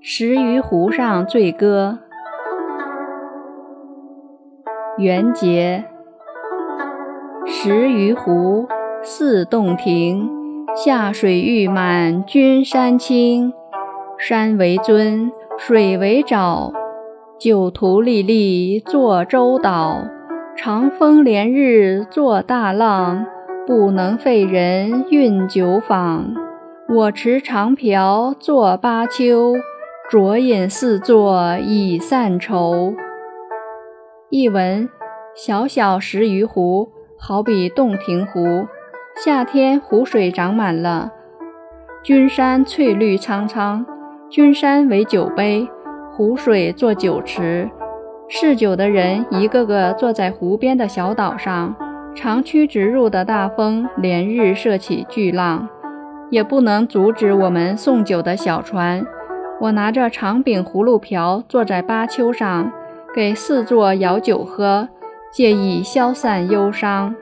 石鱼湖上醉歌，元节。石鱼湖似洞庭，下水欲满君山青。山为尊，水为沼，酒徒历历作洲岛。长风连日作大浪，不能废人运酒舫。我持长瓢作巴丘。酌饮四座已散愁。译文：小小石鱼湖好比洞庭湖，夏天湖水涨满了，君山翠绿苍苍。君山为酒杯，湖水做酒池，嗜酒的人一个个坐在湖边的小岛上。长驱直入的大风连日射起巨浪，也不能阻止我们送酒的小船。我拿着长柄葫芦瓢，坐在巴丘上，给四座舀酒喝，借以消散忧伤。